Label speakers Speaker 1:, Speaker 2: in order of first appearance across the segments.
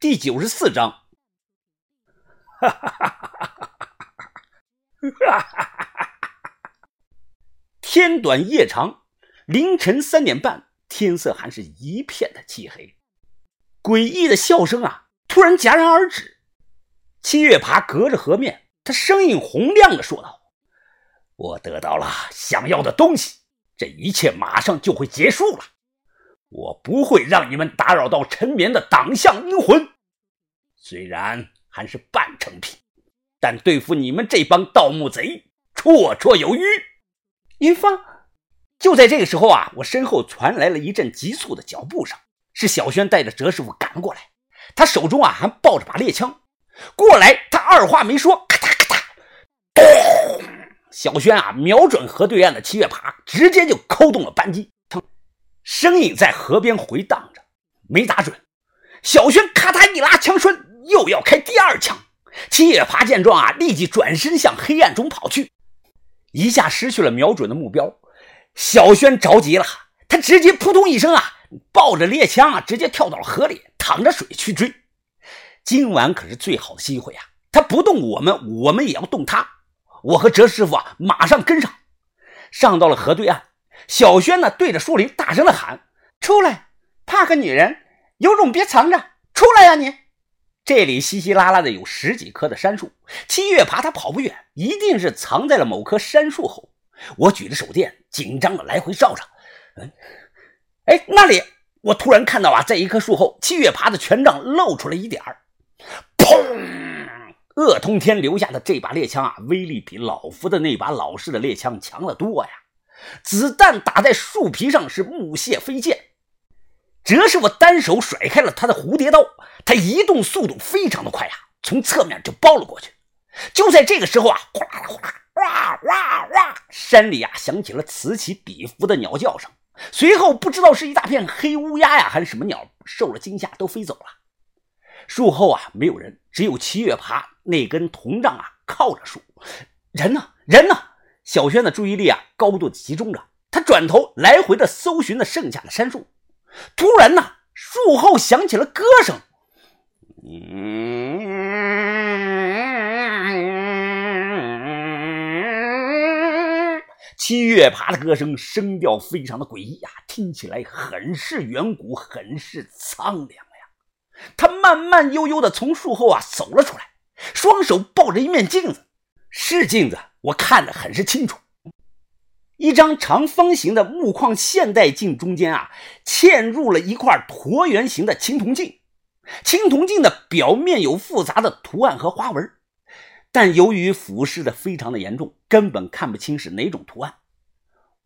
Speaker 1: 第九十四章。哈哈哈哈哈哈！天短夜长，凌晨三点半，天色还是一片的漆黑。诡异的笑声啊，突然戛然而止。七月爬隔着河面，他声音洪亮的说道：“我得到了想要的东西，这一切马上就会结束了。我不会让你们打扰到沉眠的党项阴魂。虽然……”还是半成品，但对付你们这帮盗墓贼绰绰有余。
Speaker 2: 云芳，
Speaker 1: 就在这个时候啊，我身后传来了一阵急促的脚步声，是小轩带着哲师傅赶了过来，他手中啊还抱着把猎枪。过来，他二话没说，咔嗒咔嗒，咚！小轩啊瞄准河对岸的七月爬，直接就扣动了扳机，声音在河边回荡着，没打准。小轩咔嗒一拉枪栓。又要开第二枪，七月爬见状啊，立即转身向黑暗中跑去，一下失去了瞄准的目标。小轩着急了，他直接扑通一声啊，抱着猎枪啊，直接跳到了河里，淌着水去追。今晚可是最好的机会啊！他不动我们，我们也要动他。我和哲师傅啊，马上跟上，上到了河对岸。小轩呢，对着树林大声的喊：“
Speaker 2: 出来，怕个女人？有种别藏着，出来呀你！”
Speaker 1: 这里稀稀拉拉的有十几棵的杉树，七月爬他跑不远，一定是藏在了某棵杉树后。我举着手电，紧张的来回照着。嗯，哎，那里，我突然看到啊，在一棵树后，七月爬的权杖露出了一点儿。砰！鄂通天留下的这把猎枪啊，威力比老夫的那把老式的猎枪强得多呀！子弹打在树皮上是木屑飞溅。哲师傅单手甩开了他的蝴蝶刀，他移动速度非常的快呀，从侧面就包了过去。就在这个时候啊，哗啦哗啦，哇哇哇，山里啊响起了此起彼伏的鸟叫声。随后不知道是一大片黑乌鸦呀，还是什么鸟，受了惊吓都飞走了。树后啊没有人，只有七月爬那根铜杖啊靠着树。人呢？人呢？小轩的注意力啊高度集中着，他转头来回的搜寻着剩下的杉树。突然呢，树后响起了歌声。七月爬的歌声声调非常的诡异呀，听起来很是远古，很是苍凉呀。他慢慢悠悠的从树后啊走了出来，双手抱着一面镜子，是镜子，我看得很是清楚。一张长方形的木框现代镜中间啊，嵌入了一块椭圆形的青铜镜。青铜镜的表面有复杂的图案和花纹，但由于腐蚀的非常的严重，根本看不清是哪种图案。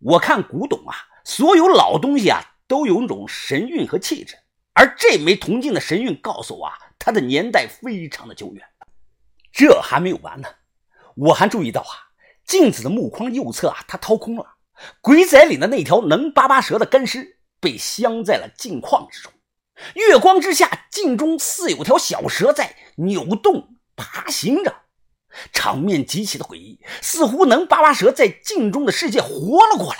Speaker 1: 我看古董啊，所有老东西啊都有种神韵和气质，而这枚铜镜的神韵告诉我啊，它的年代非常的久远。这还没有完呢，我还注意到啊。镜子的木框右侧啊，它掏空了，鬼仔里的那条能巴巴蛇的干尸被镶在了镜框之中。月光之下，镜中似有条小蛇在扭动爬行着，场面极其的诡异，似乎能巴巴蛇在镜中的世界活了过来。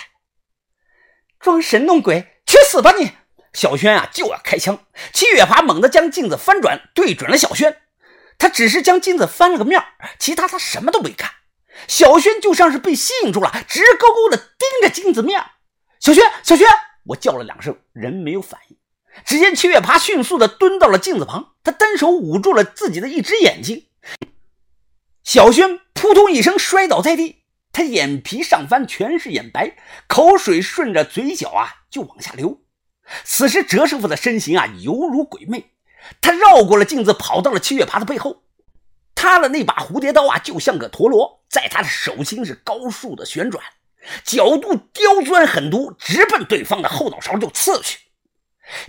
Speaker 2: 装神弄鬼，去死吧你！
Speaker 1: 小轩啊就要开枪，七月爬猛地将镜子翻转，对准了小轩。他只是将镜子翻了个面其他他什么都没看。小轩就像是被吸引住了，直勾勾的盯着镜子面。小轩，小轩，我叫了两声，人没有反应。只见七月爬迅速的蹲到了镜子旁，他单手捂住了自己的一只眼睛。小轩扑通一声摔倒在地，他眼皮上翻全是眼白，口水顺着嘴角啊就往下流。此时哲师傅的身形啊犹如鬼魅，他绕过了镜子，跑到了七月爬的背后。他的那把蝴蝶刀啊，就像个陀螺，在他的手心是高速的旋转，角度刁钻狠毒，直奔对方的后脑勺就刺去。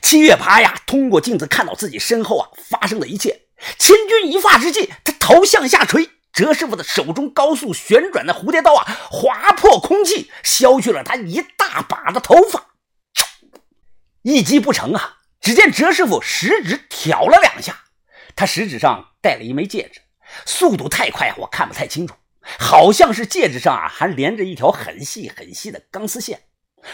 Speaker 1: 七月爬呀，通过镜子看到自己身后啊发生的一切，千钧一发之际，他头向下垂，哲师傅的手中高速旋转的蝴蝶刀啊，划破空气，削去了他一大把的头发。一击不成啊！只见哲师傅食指挑了两下，他食指上戴了一枚戒指。速度太快，我看不太清楚，好像是戒指上啊还连着一条很细很细的钢丝线。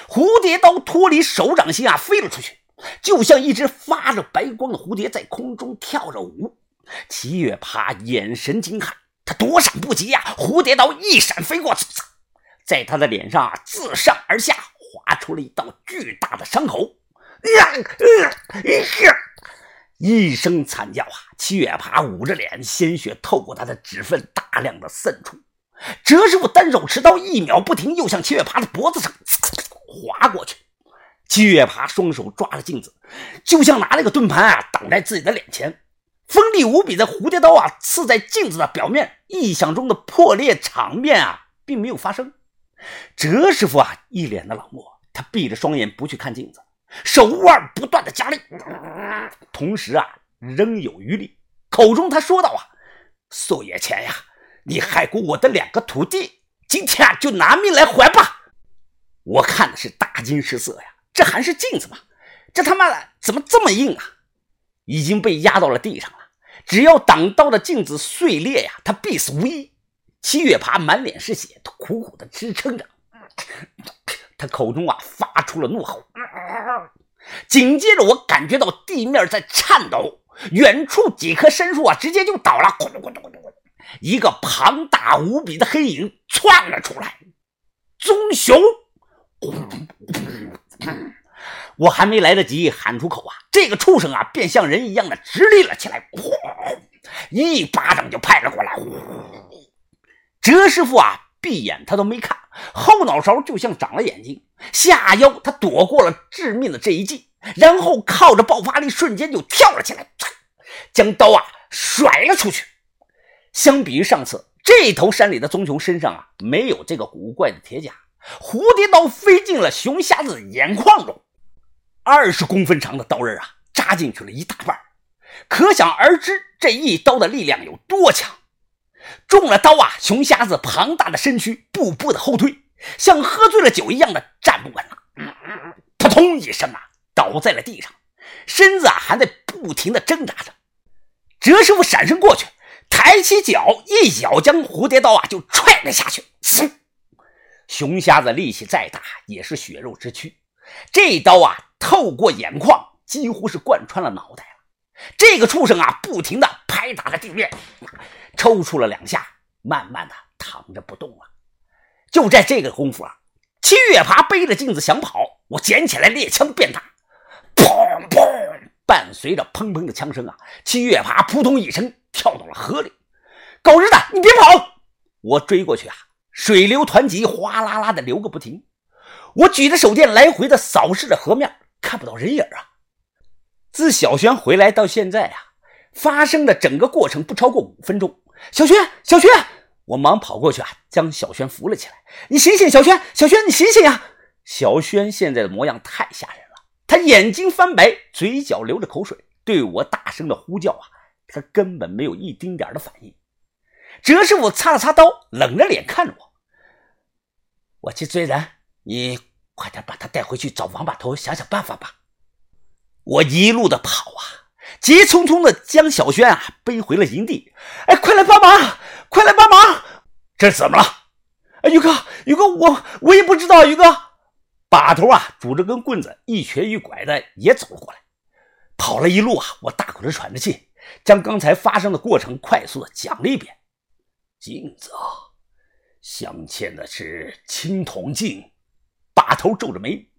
Speaker 1: 蝴蝶刀脱离手掌心啊飞了出去，就像一只发着白光的蝴蝶在空中跳着舞。七月爬眼神惊骇，他躲闪不及呀，蝴蝶刀一闪飞过，在他的脸上啊自上而下划出了一道巨大的伤口。呀呃呀！一声惨叫啊！七月爬捂着脸，鲜血透过他的指缝大量的渗出。哲师傅单手持刀，一秒不停，又向七月爬的脖子上划过去。七月爬双手抓着镜子，就像拿了个盾牌啊挡在自己的脸前。锋利无比的蝴蝶刀啊刺在镜子的表面，意想中的破裂场面啊并没有发生。哲师傅啊一脸的冷漠，他闭着双眼不去看镜子。手腕不断的加力，同时啊，仍有余力。口中他说道：“啊，苏月前呀，你害过我的两个徒弟，今天啊，就拿命来还吧！”我看的是大惊失色呀，这还是镜子吗？这他妈的怎么这么硬啊？已经被压到了地上了，只要挡刀的镜子碎裂呀，他必死无疑。七月爬满脸是血，他苦苦的支撑着。他口中啊发出了怒吼，紧接着我感觉到地面在颤抖，远处几棵杉树啊直接就倒了，咕咚咕咚咕咚，一个庞大无比的黑影窜了出来，棕熊！我还没来得及喊出口啊，这个畜生啊便像人一样的直立了起来，一巴掌就拍了过来。哲师傅啊闭眼他都没看。后脑勺就像长了眼睛，下腰他躲过了致命的这一击，然后靠着爆发力，瞬间就跳了起来，将刀啊甩了出去。相比于上次，这头山里的棕熊身上啊没有这个古怪的铁甲，蝴蝶刀飞进了熊瞎子的眼眶中，二十公分长的刀刃啊扎进去了一大半，可想而知这一刀的力量有多强。中了刀啊！熊瞎子庞大的身躯步步的后退，像喝醉了酒一样的站不稳了。扑通一声啊，倒在了地上，身子啊还在不停的挣扎着。哲师傅闪身过去，抬起脚一脚将蝴蝶刀啊就踹了下去。熊瞎子力气再大也是血肉之躯，这刀啊透过眼眶，几乎是贯穿了脑袋了。这个畜生啊不停的拍打着地面。抽搐了两下，慢慢的躺着不动了。就在这个功夫啊，七月爬背着镜子想跑，我捡起来猎枪便打，砰砰，伴随着砰砰的枪声啊，七月爬扑通一声跳到了河里。狗日的，你别跑！我追过去啊，水流湍急，哗啦啦的流个不停。我举着手电来回的扫视着河面，看不到人影啊。自小轩回来到现在啊，发生的整个过程不超过五分钟。小轩，小轩，我忙跑过去啊，将小轩扶了起来。你醒醒，小轩，小轩，你醒醒呀！小轩现在的模样太吓人了，他眼睛翻白，嘴角流着口水，对我大声的呼叫啊，他根本没有一丁点的反应。哲师傅擦了擦刀，冷着脸看着我：“我去追人，你快点把他带回去找王把头，想想办法吧。”我一路的跑啊。急匆匆的将小轩啊背回了营地。哎，快来帮忙！快来帮忙！这是怎么了？哎，宇哥，宇哥，我我也不知道。宇哥，把头啊拄着根棍子，一瘸一拐的也走了过来。跑了一路啊，我大口的喘着气，将刚才发生的过程快速的讲了一遍。镜子啊，镶嵌的是青铜镜。把头皱着眉，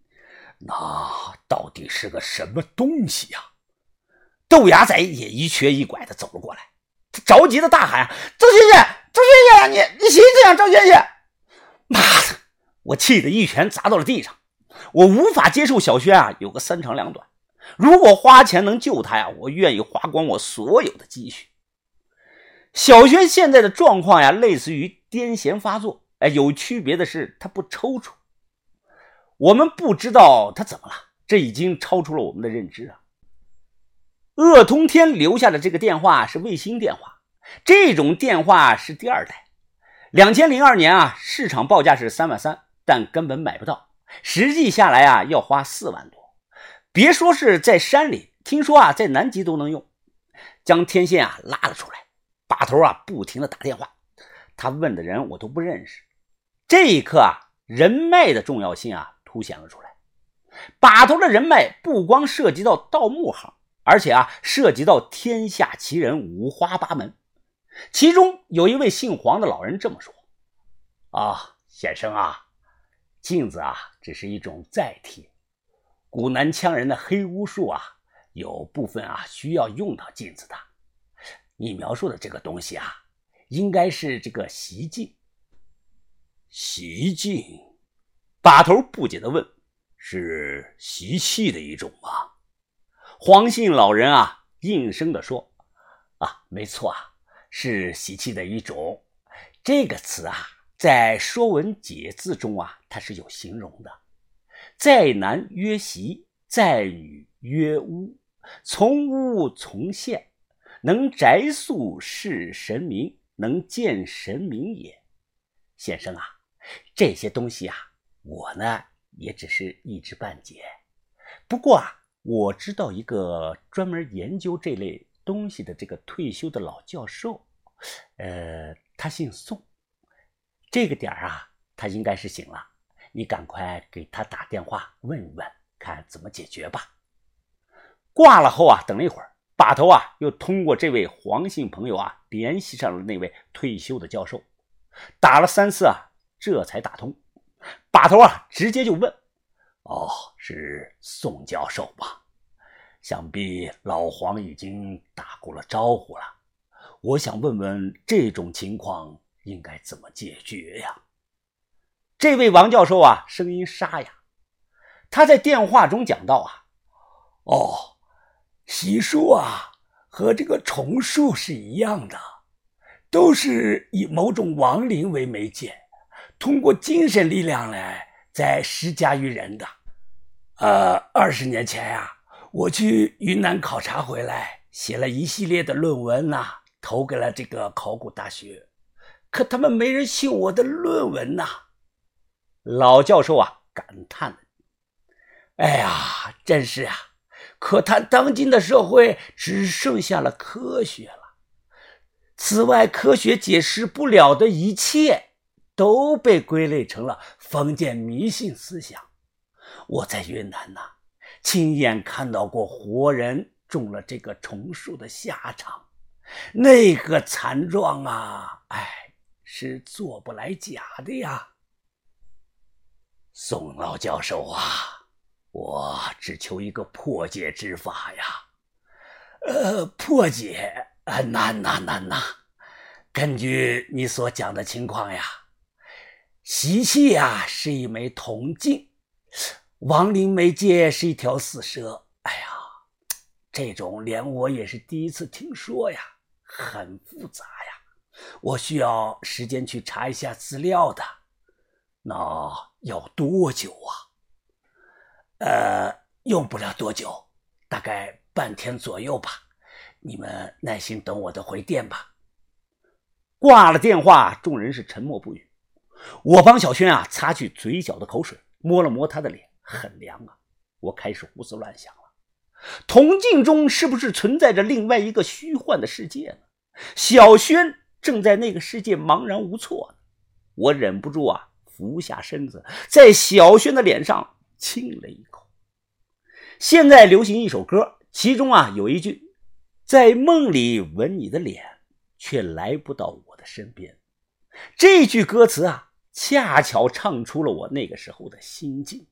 Speaker 1: 那到底是个什么东西呀？豆芽仔也一瘸一拐的走了过来，着急的大喊：“周学姐，周学姐，你你醒醒啊，周学姐！”妈的，我气得一拳砸到了地上。我无法接受小轩啊有个三长两短。如果花钱能救他呀，我愿意花光我所有的积蓄。小轩现在的状况呀，类似于癫痫发作。哎，有区别的是，他不抽搐。我们不知道他怎么了，这已经超出了我们的认知啊。鄂通天留下的这个电话是卫星电话，这种电话是第二代。两千零二年啊，市场报价是三万三，但根本买不到，实际下来啊要花四万多。别说是在山里，听说啊在南极都能用。将天线啊拉了出来，把头啊不停的打电话，他问的人我都不认识。这一刻啊，人脉的重要性啊凸显了出来。把头的人脉不光涉及到盗墓行，而且啊，涉及到天下奇人五花八门。其中有一位姓黄的老人这么说：“啊，先生啊，镜子啊，只是一种载体。古南羌人的黑巫术啊，有部分啊需要用到镜子的。你描述的这个东西啊，应该是这个习镜。
Speaker 3: 习镜？”把头不解地问。是习气的一种吗？
Speaker 1: 黄姓老人啊，应声地说：“啊，没错啊，是习气的一种。这个词啊，在《说文解字》中啊，它是有形容的。在男曰习，在女曰巫，从巫从现，能宅宿事神明，能见神明也。先生啊，这些东西啊，我呢。”也只是一知半解，不过啊，我知道一个专门研究这类东西的这个退休的老教授，呃，他姓宋，这个点儿啊，他应该是醒了，你赶快给他打电话问一问，看怎么解决吧。挂了后啊，等了一会儿，把头啊又通过这位黄姓朋友啊联系上了那位退休的教授，打了三次啊，这才打通。把头啊，直接就问：“
Speaker 3: 哦，是宋教授吧？想必老黄已经打过了招呼了。我想问问，这种情况应该怎么解决呀？”
Speaker 1: 这位王教授啊，声音沙哑，他在电话中讲到：“啊，
Speaker 3: 哦，习术啊，和这个重术是一样的，都是以某种亡灵为媒介。”通过精神力量来再施加于人的。呃，二十年前呀，我去云南考察回来，写了一系列的论文呐，投给了这个考古大学，可他们没人信我的论文呐。
Speaker 1: 老教授啊，感叹：“
Speaker 3: 哎呀，真是啊！可叹当今的社会只剩下了科学了，此外，科学解释不了的一切。”都被归类成了封建迷信思想。我在云南呐，亲眼看到过活人中了这个虫术的下场，那个惨状啊，哎，是做不来假的呀。宋老教授啊，我只求一个破解之法呀。呃，破解，难呐难呐。根据你所讲的情况呀。习气呀，是一枚铜镜；亡灵媒介是一条死蛇。哎呀，这种连我也是第一次听说呀，很复杂呀。我需要时间去查一下资料的。那要多久啊？呃，用不了多久，大概半天左右吧。你们耐心等我的回电吧。
Speaker 1: 挂了电话，众人是沉默不语。我帮小轩啊擦去嘴角的口水，摸了摸他的脸，很凉啊。我开始胡思乱想了，铜镜中是不是存在着另外一个虚幻的世界呢？小轩正在那个世界茫然无措呢。我忍不住啊，俯下身子，在小轩的脸上亲了一口。现在流行一首歌，其中啊有一句：“在梦里吻你的脸，却来不到我的身边。”这句歌词啊，恰巧唱出了我那个时候的心境。